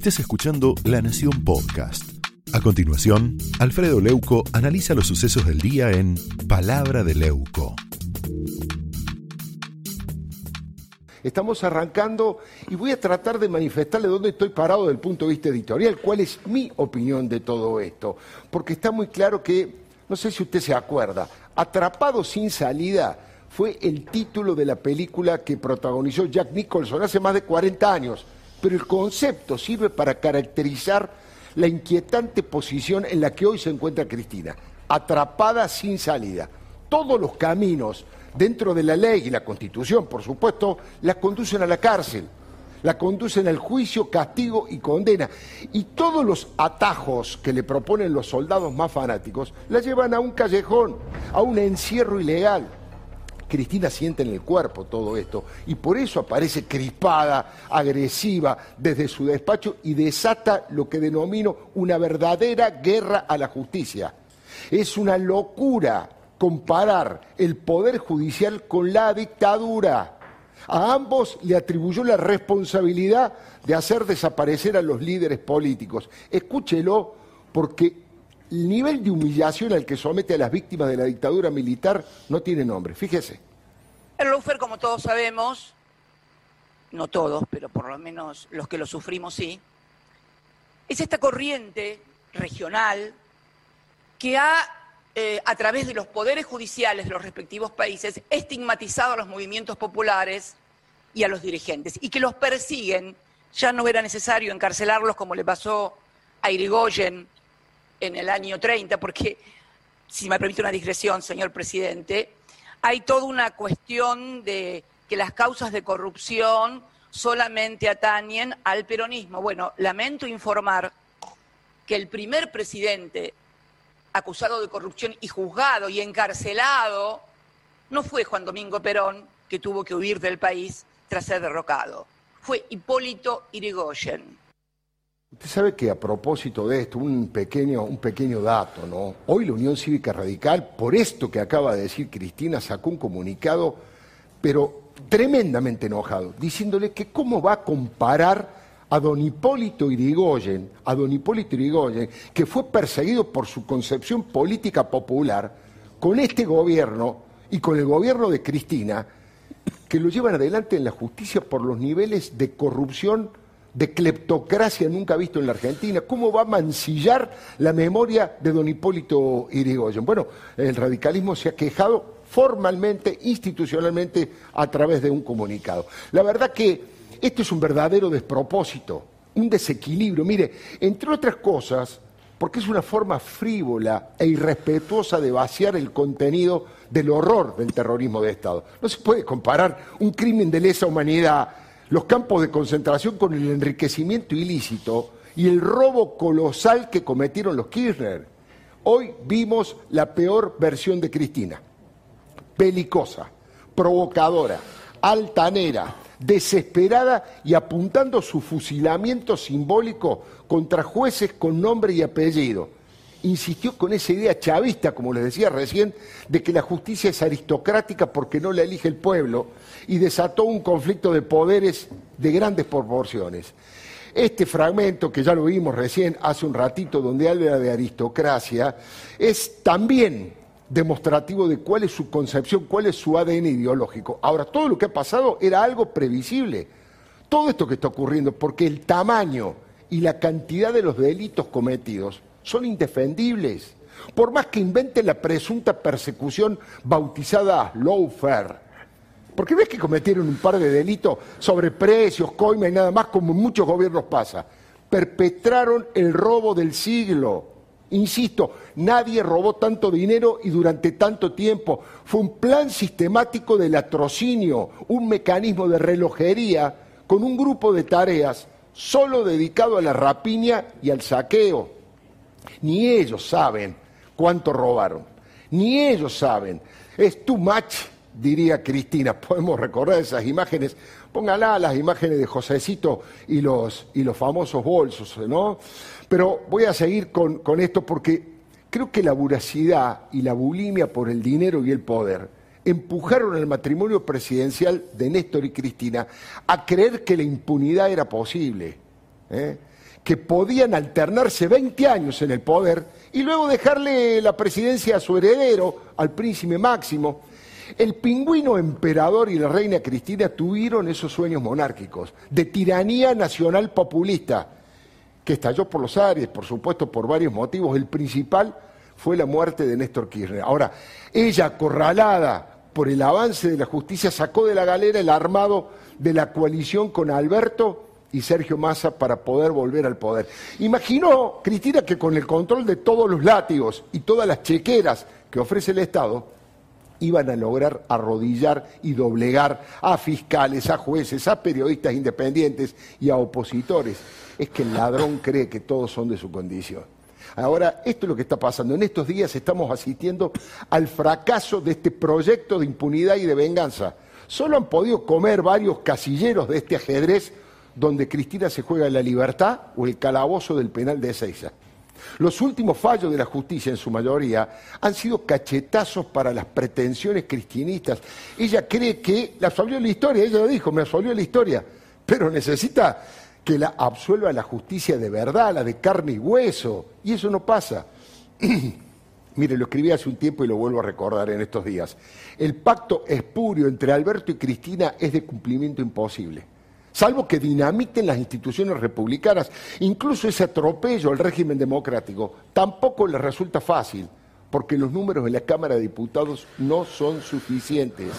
Estés escuchando La Nación Podcast. A continuación, Alfredo Leuco analiza los sucesos del día en Palabra de Leuco. Estamos arrancando y voy a tratar de manifestarle dónde estoy parado desde el punto de vista editorial, cuál es mi opinión de todo esto. Porque está muy claro que, no sé si usted se acuerda, Atrapado sin salida fue el título de la película que protagonizó Jack Nicholson hace más de 40 años. Pero el concepto sirve para caracterizar la inquietante posición en la que hoy se encuentra Cristina, atrapada sin salida. Todos los caminos dentro de la ley y la constitución, por supuesto, la conducen a la cárcel, la conducen al juicio, castigo y condena. Y todos los atajos que le proponen los soldados más fanáticos la llevan a un callejón, a un encierro ilegal. Cristina siente en el cuerpo todo esto y por eso aparece crispada, agresiva desde su despacho y desata lo que denomino una verdadera guerra a la justicia. Es una locura comparar el poder judicial con la dictadura. A ambos le atribuyó la responsabilidad de hacer desaparecer a los líderes políticos. Escúchelo porque el nivel de humillación al que somete a las víctimas de la dictadura militar no tiene nombre. Fíjese. El Lufer, como todos sabemos, no todos, pero por lo menos los que lo sufrimos sí, es esta corriente regional que ha eh, a través de los poderes judiciales de los respectivos países, estigmatizado a los movimientos populares y a los dirigentes, y que los persiguen, ya no era necesario encarcelarlos como le pasó a Irigoyen en el año 30, porque, si me permite una digresión, señor presidente, hay toda una cuestión de que las causas de corrupción solamente atañen al peronismo. Bueno, lamento informar que el primer presidente acusado de corrupción y juzgado y encarcelado, no fue Juan Domingo Perón, que tuvo que huir del país tras ser derrocado. Fue Hipólito Irigoyen. Usted sabe que a propósito de esto, un pequeño, un pequeño dato, ¿no? Hoy la Unión Cívica Radical, por esto que acaba de decir Cristina, sacó un comunicado, pero tremendamente enojado, diciéndole que cómo va a comparar a don Hipólito Irigoyen, a don Hipólito Irigoyen, que fue perseguido por su concepción política popular, con este gobierno y con el gobierno de Cristina, que lo llevan adelante en la justicia por los niveles de corrupción, de cleptocracia nunca visto en la Argentina. ¿Cómo va a mancillar la memoria de don Hipólito Irigoyen? Bueno, el radicalismo se ha quejado formalmente, institucionalmente, a través de un comunicado. La verdad que esto es un verdadero despropósito, un desequilibrio. Mire, entre otras cosas, porque es una forma frívola e irrespetuosa de vaciar el contenido del horror del terrorismo de Estado. No se puede comparar un crimen de lesa humanidad, los campos de concentración con el enriquecimiento ilícito y el robo colosal que cometieron los Kirchner. Hoy vimos la peor versión de Cristina, belicosa, provocadora, altanera, desesperada y apuntando su fusilamiento simbólico contra jueces con nombre y apellido. Insistió con esa idea chavista, como les decía recién, de que la justicia es aristocrática porque no la elige el pueblo y desató un conflicto de poderes de grandes proporciones. Este fragmento, que ya lo vimos recién hace un ratito, donde habla de aristocracia, es también demostrativo de cuál es su concepción, cuál es su ADN ideológico. Ahora, todo lo que ha pasado era algo previsible. Todo esto que está ocurriendo, porque el tamaño y la cantidad de los delitos cometidos son indefendibles. Por más que inventen la presunta persecución bautizada lawfare. Porque ves que cometieron un par de delitos sobre precios, coima y nada más, como en muchos gobiernos pasa. Perpetraron el robo del siglo Insisto, nadie robó tanto dinero y durante tanto tiempo. Fue un plan sistemático del latrocinio, un mecanismo de relojería con un grupo de tareas solo dedicado a la rapiña y al saqueo. Ni ellos saben cuánto robaron, ni ellos saben. Es too much, diría Cristina. Podemos recordar esas imágenes. Póngala las imágenes de Josecito y los, y los famosos bolsos, ¿no? Pero voy a seguir con, esto porque creo que la voracidad y la bulimia por el dinero y el poder empujaron al matrimonio presidencial de Néstor y Cristina a creer que la impunidad era posible, ¿eh? Que podían alternarse 20 años en el poder y luego dejarle la presidencia a su heredero, al príncipe Máximo. El pingüino emperador y la reina Cristina tuvieron esos sueños monárquicos, de tiranía nacional populista, que estalló por los aires, por supuesto, por varios motivos. El principal fue la muerte de Néstor Kirchner. Ahora, ella, acorralada por el avance de la justicia, sacó de la galera el armado de la coalición con Alberto y Sergio Massa para poder volver al poder. Imaginó Cristina que con el control de todos los látigos y todas las chequeras que ofrece el Estado, iban a lograr arrodillar y doblegar a fiscales, a jueces, a periodistas independientes y a opositores. Es que el ladrón cree que todos son de su condición. Ahora, esto es lo que está pasando. En estos días estamos asistiendo al fracaso de este proyecto de impunidad y de venganza. Solo han podido comer varios casilleros de este ajedrez donde Cristina se juega la libertad o el calabozo del penal de Ezeiza. Los últimos fallos de la justicia, en su mayoría, han sido cachetazos para las pretensiones cristinistas. Ella cree que la absolvió la historia, ella lo dijo, me absolvió la historia, pero necesita que la absuelva la justicia de verdad, la de carne y hueso, y eso no pasa. Mire, lo escribí hace un tiempo y lo vuelvo a recordar en estos días. El pacto espurio entre Alberto y Cristina es de cumplimiento imposible salvo que dinamiten las instituciones republicanas. Incluso ese atropello al régimen democrático tampoco les resulta fácil, porque los números en la Cámara de Diputados no son suficientes.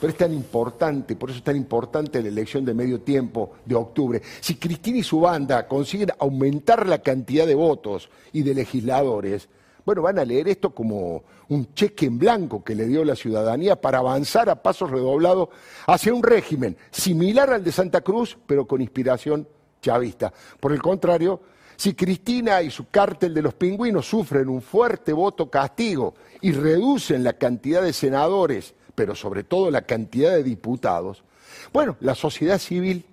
Pero es tan importante, por eso es tan importante la elección de medio tiempo de octubre. Si Cristina y su banda consiguen aumentar la cantidad de votos y de legisladores, bueno, van a leer esto como un cheque en blanco que le dio la ciudadanía para avanzar a pasos redoblados hacia un régimen similar al de Santa Cruz, pero con inspiración chavista. Por el contrario, si Cristina y su cártel de los pingüinos sufren un fuerte voto castigo y reducen la cantidad de senadores, pero sobre todo la cantidad de diputados, bueno, la sociedad civil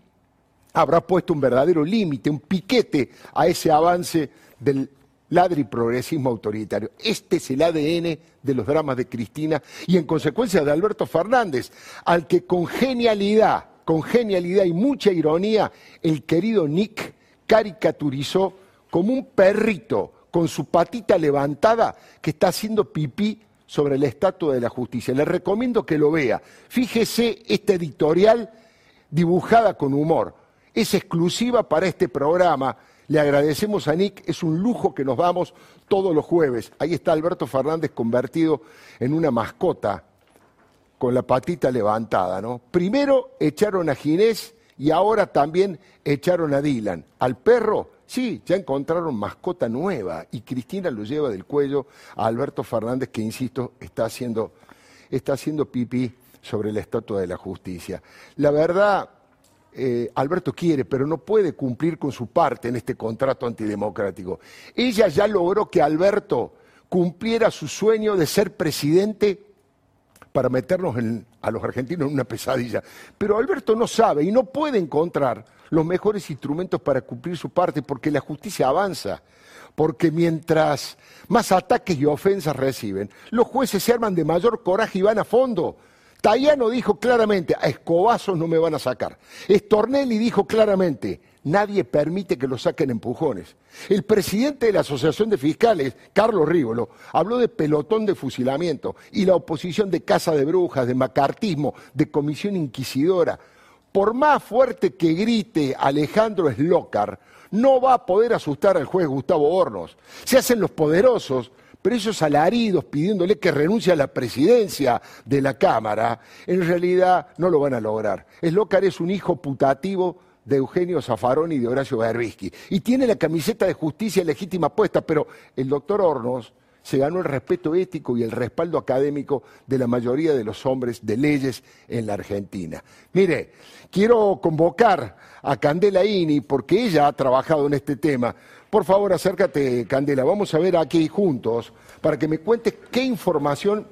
habrá puesto un verdadero límite, un piquete a ese avance del ladri progresismo autoritario. Este es el ADN de los dramas de Cristina y en consecuencia de Alberto Fernández, al que con genialidad, con genialidad y mucha ironía, el querido Nick caricaturizó como un perrito con su patita levantada que está haciendo pipí sobre la estatua de la justicia. Le recomiendo que lo vea. Fíjese esta editorial dibujada con humor. Es exclusiva para este programa le agradecemos a Nick, es un lujo que nos damos todos los jueves. Ahí está Alberto Fernández convertido en una mascota con la patita levantada, ¿no? Primero echaron a Ginés y ahora también echaron a Dylan. Al perro, sí, ya encontraron mascota nueva y Cristina lo lleva del cuello a Alberto Fernández que, insisto, está haciendo, está haciendo pipí sobre la estatua de la justicia. La verdad, eh, Alberto quiere, pero no puede cumplir con su parte en este contrato antidemocrático. Ella ya logró que Alberto cumpliera su sueño de ser presidente para meternos a los argentinos en una pesadilla. Pero Alberto no sabe y no puede encontrar los mejores instrumentos para cumplir su parte porque la justicia avanza. Porque mientras más ataques y ofensas reciben, los jueces se arman de mayor coraje y van a fondo. Tayano dijo claramente, a escobazos no me van a sacar. Estornelli dijo claramente, nadie permite que lo saquen empujones. El presidente de la Asociación de Fiscales, Carlos Rívolo, habló de pelotón de fusilamiento y la oposición de casa de brujas, de macartismo, de comisión inquisidora. Por más fuerte que grite Alejandro Slócar, no va a poder asustar al juez Gustavo Hornos. Se hacen los poderosos pero esos alaridos pidiéndole que renuncie a la presidencia de la Cámara, en realidad no lo van a lograr. Eslocar es un hijo putativo de Eugenio Zaffaroni y de Horacio Berbisky. Y tiene la camiseta de justicia legítima puesta, pero el doctor Hornos se ganó el respeto ético y el respaldo académico de la mayoría de los hombres de leyes en la Argentina. Mire, quiero convocar a Candela Ini porque ella ha trabajado en este tema. Por favor, acércate, Candela. Vamos a ver aquí juntos para que me cuentes qué información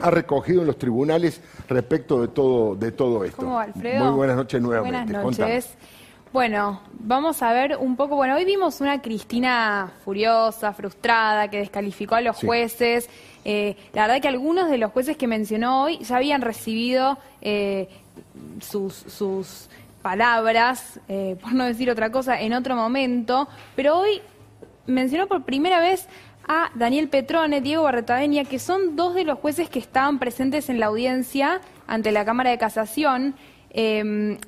ha recogido en los tribunales respecto de todo, de todo esto. ¿Cómo Alfredo? Muy buenas noches nuevamente. Buenas noches. Bueno, vamos a ver un poco, bueno, hoy vimos una Cristina furiosa, frustrada, que descalificó a los jueces. Eh, la verdad que algunos de los jueces que mencionó hoy ya habían recibido eh, sus, sus palabras, eh, por no decir otra cosa, en otro momento, pero hoy mencionó por primera vez a Daniel Petrone, Diego Barretavenia, que son dos de los jueces que estaban presentes en la audiencia ante la Cámara de Casación. Em,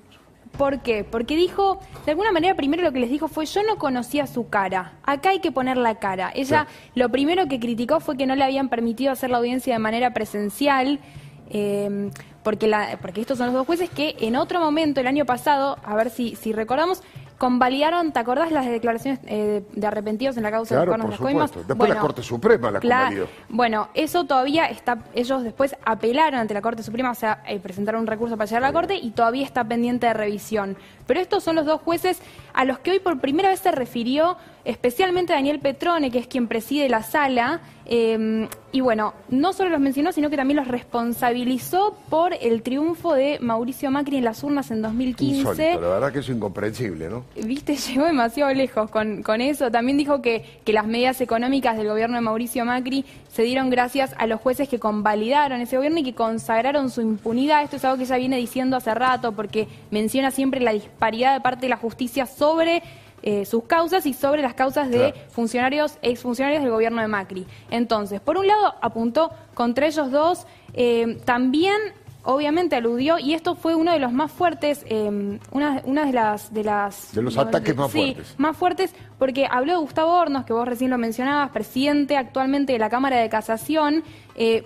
¿Por qué? Porque dijo, de alguna manera, primero lo que les dijo fue, yo no conocía su cara, acá hay que poner la cara. Ella lo primero que criticó fue que no le habían permitido hacer la audiencia de manera presencial. Em, porque, la, porque estos son los dos jueces que en otro momento, el año pasado, a ver si, si recordamos, convalidaron, ¿te acordás las declaraciones eh, de arrepentidos en la causa de los por supuesto. Después la Corte Suprema la convalidó. Bueno, eso todavía está, ellos después apelaron ante la Corte Suprema, o sea, eh, presentaron un recurso para llegar a la Corte y todavía está pendiente de revisión. Pero estos son los dos jueces a los que hoy por primera vez se refirió especialmente Daniel Petrone, que es quien preside la sala, em, y bueno, no solo los mencionó, sino que también los responsabilizó por el triunfo de Mauricio Macri en las urnas en 2015. Insólito, la verdad que es incomprensible, ¿no? Viste, llegó demasiado lejos con, con eso. También dijo que, que las medidas económicas del gobierno de Mauricio Macri se dieron gracias a los jueces que convalidaron ese gobierno y que consagraron su impunidad. Esto es algo que ella viene diciendo hace rato, porque menciona siempre la disparidad de parte de la justicia sobre eh, sus causas y sobre las causas de funcionarios, exfuncionarios del gobierno de Macri. Entonces, por un lado, apuntó contra ellos dos, eh, también obviamente aludió, y esto fue uno de los más fuertes, eh, una, una, de las... De, las, de los ataques más sí, fuertes. más fuertes, porque habló de Gustavo Hornos, que vos recién lo mencionabas, presidente actualmente de la Cámara de Casación,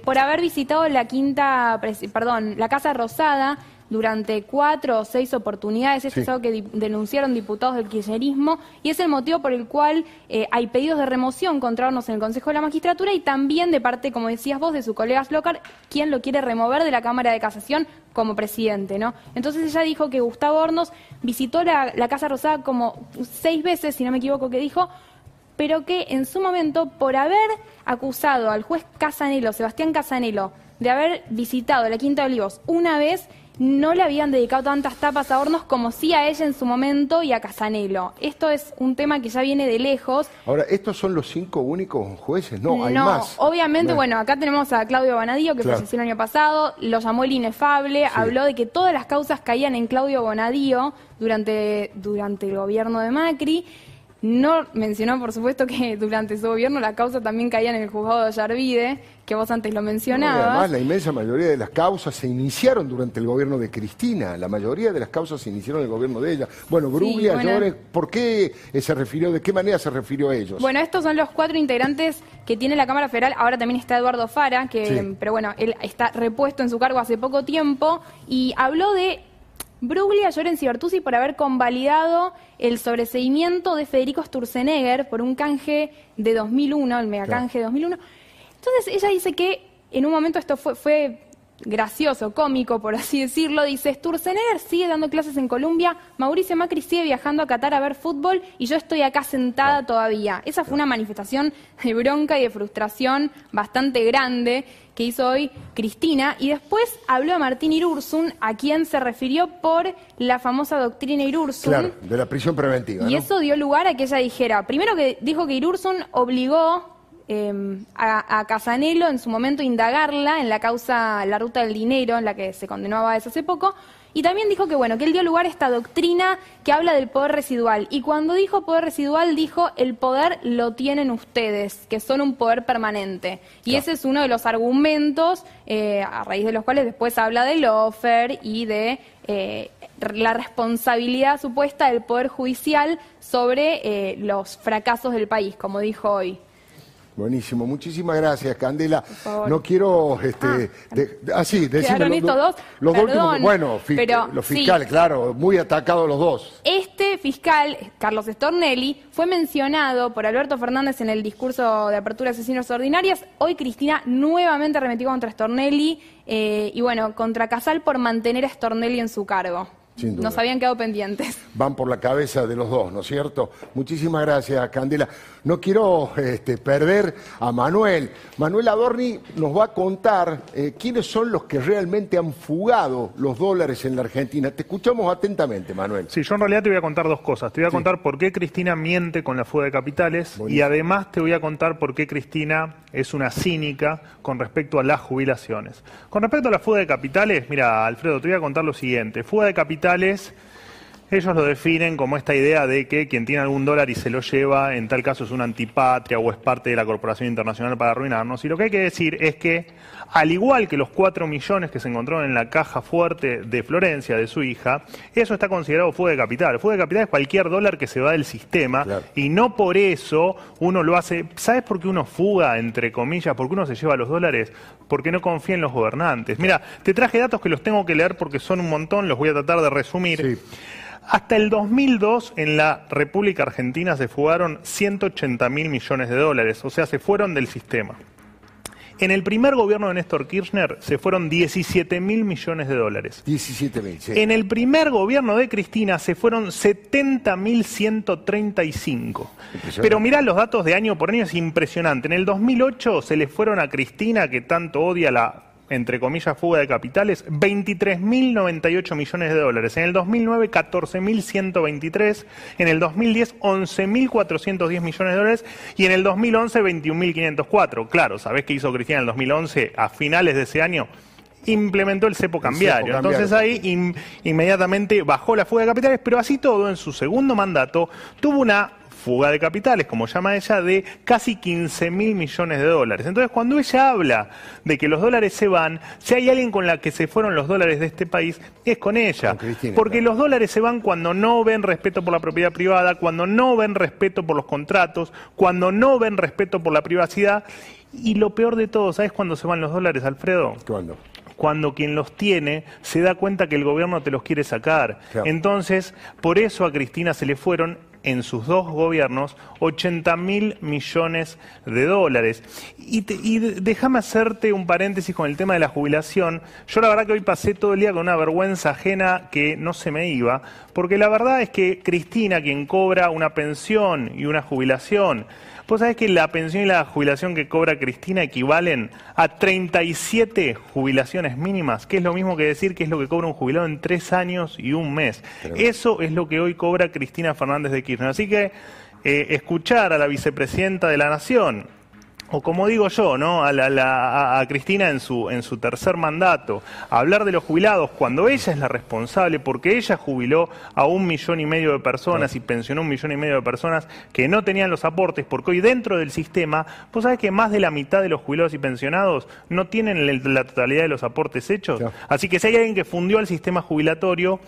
por haber visitado la quinta, perdón, la Casa Rosada, durante cuatro o seis oportunidades. Esto es algo que denunciaron diputados del kirchnerismo y es el motivo por el cual eh, hay pedidos de remoción contra Hornos en el Consejo de la Magistratura y también de parte, como decías vos, de su colega Slocar, quien lo quiere remover de la Cámara de Casación como presidente, ¿no? Entonces ella dijo que Gustavo Hornos visitó la, la Casa Rosada como seis veces, si no me equivoco, que dijo, pero que en su momento, por haber acusado al juez Casanelo, Sebastián Casanelo, de haber visitado la Quinta de Olivos una vez, no le habían dedicado tantas tapas a Hornos como sí a ella en su momento y a Casanelo. Esto es un tema que ya viene de lejos. Ahora, ¿estos son los cinco únicos jueces? No, hay más. Obviamente, bueno, acá tenemos a Claudio Bonadío, que falleció el año pasado, lo llamó el inefable, habló de que todas las causas caían en Claudio Bonadío durante, durante el gobierno de Macri. No mencionó, por supuesto, que durante su gobierno la causa también caía en el juzgado de Yarvide, que vos antes lo mencionabas. además, la inmensa mayoría de las causas se iniciaron durante el gobierno de Cristina. La mayoría de las causas se iniciaron en el gobierno de ella. Bueno, Bruglia, ¿por qué se refirió, de qué manera se refirió a ellos? Bueno, estos son los cuatro integrantes que tiene la Cámara Federal. Ahora también está Eduardo Fara, que, pero bueno, él está repuesto en su cargo hace poco tiempo y habló de Bruglia Llorens y Bertuzzi por haber convalidado el sobreseimiento de Federico Sturzenegger por un canje de 2001, el megacanje de 2001. Entonces ella dice que en un momento esto fue, fue gracioso, cómico, por así decirlo, dice, Sturzenegger sigue dando clases en Colombia, Mauricio Macri sigue viajando a Qatar a ver fútbol y yo estoy acá sentada todavía. Esa fue una manifestación de bronca y de frustración bastante grande que hizo hoy Cristina, y después habló a Martín Irursun, a quien se refirió por la famosa doctrina Irursun. Claro, de la prisión preventiva. Y eso dio lugar a que ella dijera, primero que dijo que Irursun obligó eh, a, Casanelo en su momento indagarla en la causa La Ruta del Dinero, en la que se condenó a Báez hace poco, y también dijo que bueno, que él dio lugar a esta doctrina que habla del poder residual. Y cuando dijo poder residual, dijo el poder lo tienen ustedes, que son un poder permanente. Y ese es uno de los argumentos eh, a raíz de los cuales después habla del offer y de eh, la responsabilidad supuesta del Poder Judicial sobre eh, los fracasos del país, como dijo hoy. Buenísimo, muchísimas gracias, Candela. No quiero, este, ah, sí, decirme los, dos, los últimos, bueno, los fiscales, claro, muy atacados los dos. Este fiscal, Carlos Stornelli, fue mencionado por Alberto Fernández en el discurso de apertura de asesinos ordinarias. Hoy Cristina nuevamente arremetió contra Stornelli eh, y bueno, contra Casal por mantener a Stornelli en su cargo. Nos habían quedado pendientes. Van por la cabeza de los dos, ¿no es cierto? Muchísimas gracias, Candela. No quiero este, perder a Manuel. Manuel Adorni nos va a contar eh, quiénes son los que realmente han fugado los dólares en la Argentina. Te escuchamos atentamente, Manuel. Sí, yo en realidad te voy a contar dos cosas. Te voy a contar por qué Cristina miente con la fuga de capitales y además te voy a contar por qué Cristina es una cínica con respecto a las jubilaciones. Con respecto a la fuga de capitales, mira, Alfredo, te voy a contar lo siguiente. Fuga de capitales hospitales ellos lo definen como esta idea de que quien tiene algún dólar y se lo lleva, en tal caso es una antipatria o es parte de la Corporación Internacional para arruinarnos. Y lo que hay que decir es que, al igual que los cuatro millones que se encontraron en la caja fuerte de Florencia, de su hija, eso está considerado fuga de capital. Fuga de capital es cualquier dólar que se va del sistema y no por eso uno lo hace. ¿Sabes por qué uno fuga, entre comillas? ¿Por qué uno se lleva los dólares? Porque no confía en los gobernantes. Mira, te traje datos que los tengo que leer porque son un montón, los voy a tratar de resumir. Sí. Hasta el 2002 en la República Argentina se fugaron 180 mil millones de dólares, o sea, se fueron del sistema. En el primer gobierno de Néstor Kirchner se fueron 17 mil millones de dólares. 17 mil, sí. En el primer gobierno de Cristina se fueron 70 mil 135. Pero mirá los datos de año por año, es impresionante. En el 2008 se le fueron a Cristina, que tanto odia la entre comillas, fuga de capitales, 23.098 millones de dólares. En el 2009, 14.123. En el 2010, 11.410 millones de dólares. Y en el 2011, 21.504. Claro, ¿sabés qué hizo Cristina en el 2011? A finales de ese año implementó el cepo cambiario. Entonces ahí inmediatamente bajó la fuga de capitales, pero así todo, en su segundo mandato, tuvo una fuga de capitales, como llama ella, de casi 15 mil millones de dólares. Entonces, cuando ella habla de que los dólares se van, si hay alguien con la que se fueron los dólares de este país, es con ella. porque los dólares se van cuando no ven respeto por la propiedad privada, cuando no ven respeto por los contratos, cuando no ven respeto por la privacidad. Y lo peor de todo, ¿sabes cuándo se van los dólares, Alfredo? ¿Cuándo? cuando quien los tiene se da cuenta que el gobierno te los quiere sacar. Entonces, por eso a Cristina se le fueron en sus dos gobiernos 80 mil millones de dólares. Y, déjame hacerte un paréntesis con el tema de la jubilación. Yo la verdad que hoy pasé todo el día con una vergüenza ajena que no se me iba, porque la verdad es que Cristina, quien cobra una pensión y una jubilación, Vos sabés que la pensión y la jubilación que cobra Cristina equivalen a 37 jubilaciones mínimas, que es lo mismo que decir que es lo que cobra un jubilado en tres años y un mes. Eso es lo que hoy cobra Cristina Fernández de Kirchner. Así que eh, escuchar a la vicepresidenta de la Nación, o como digo yo, ¿no? A, a, Cristina en su, en su tercer mandato, hablar de los jubilados cuando ella es la responsable, porque ella jubiló a un millón y medio de personas y pensionó un millón y medio de personas que no tenían los aportes, porque hoy dentro del sistema, vos sabés que más de la mitad de los jubilados y pensionados no tienen la totalidad de los aportes hechos. Así que si hay alguien que fundió el sistema jubilatorio,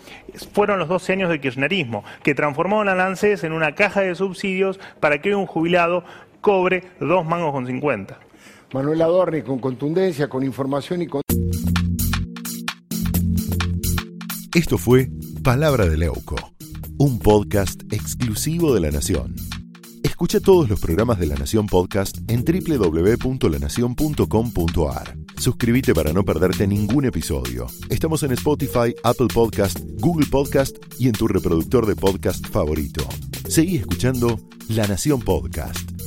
fueron los 12 años de kirchnerismo, que transformaron a ANSES en una caja de subsidios para que hoy un jubilado cobre dos mangos con 50. Manuel Adorni, con contundencia, con información y con... Esto fue Palabra de Leuco, un podcast exclusivo de La Nación. Escucha todos los programas de La Nación Podcast en www.lanacion.com.ar. Suscríbete para no perderte ningún episodio. Estamos en Spotify, Apple Podcast, Google Podcast y en tu reproductor de podcast favorito. Seguí escuchando La Nación Podcast.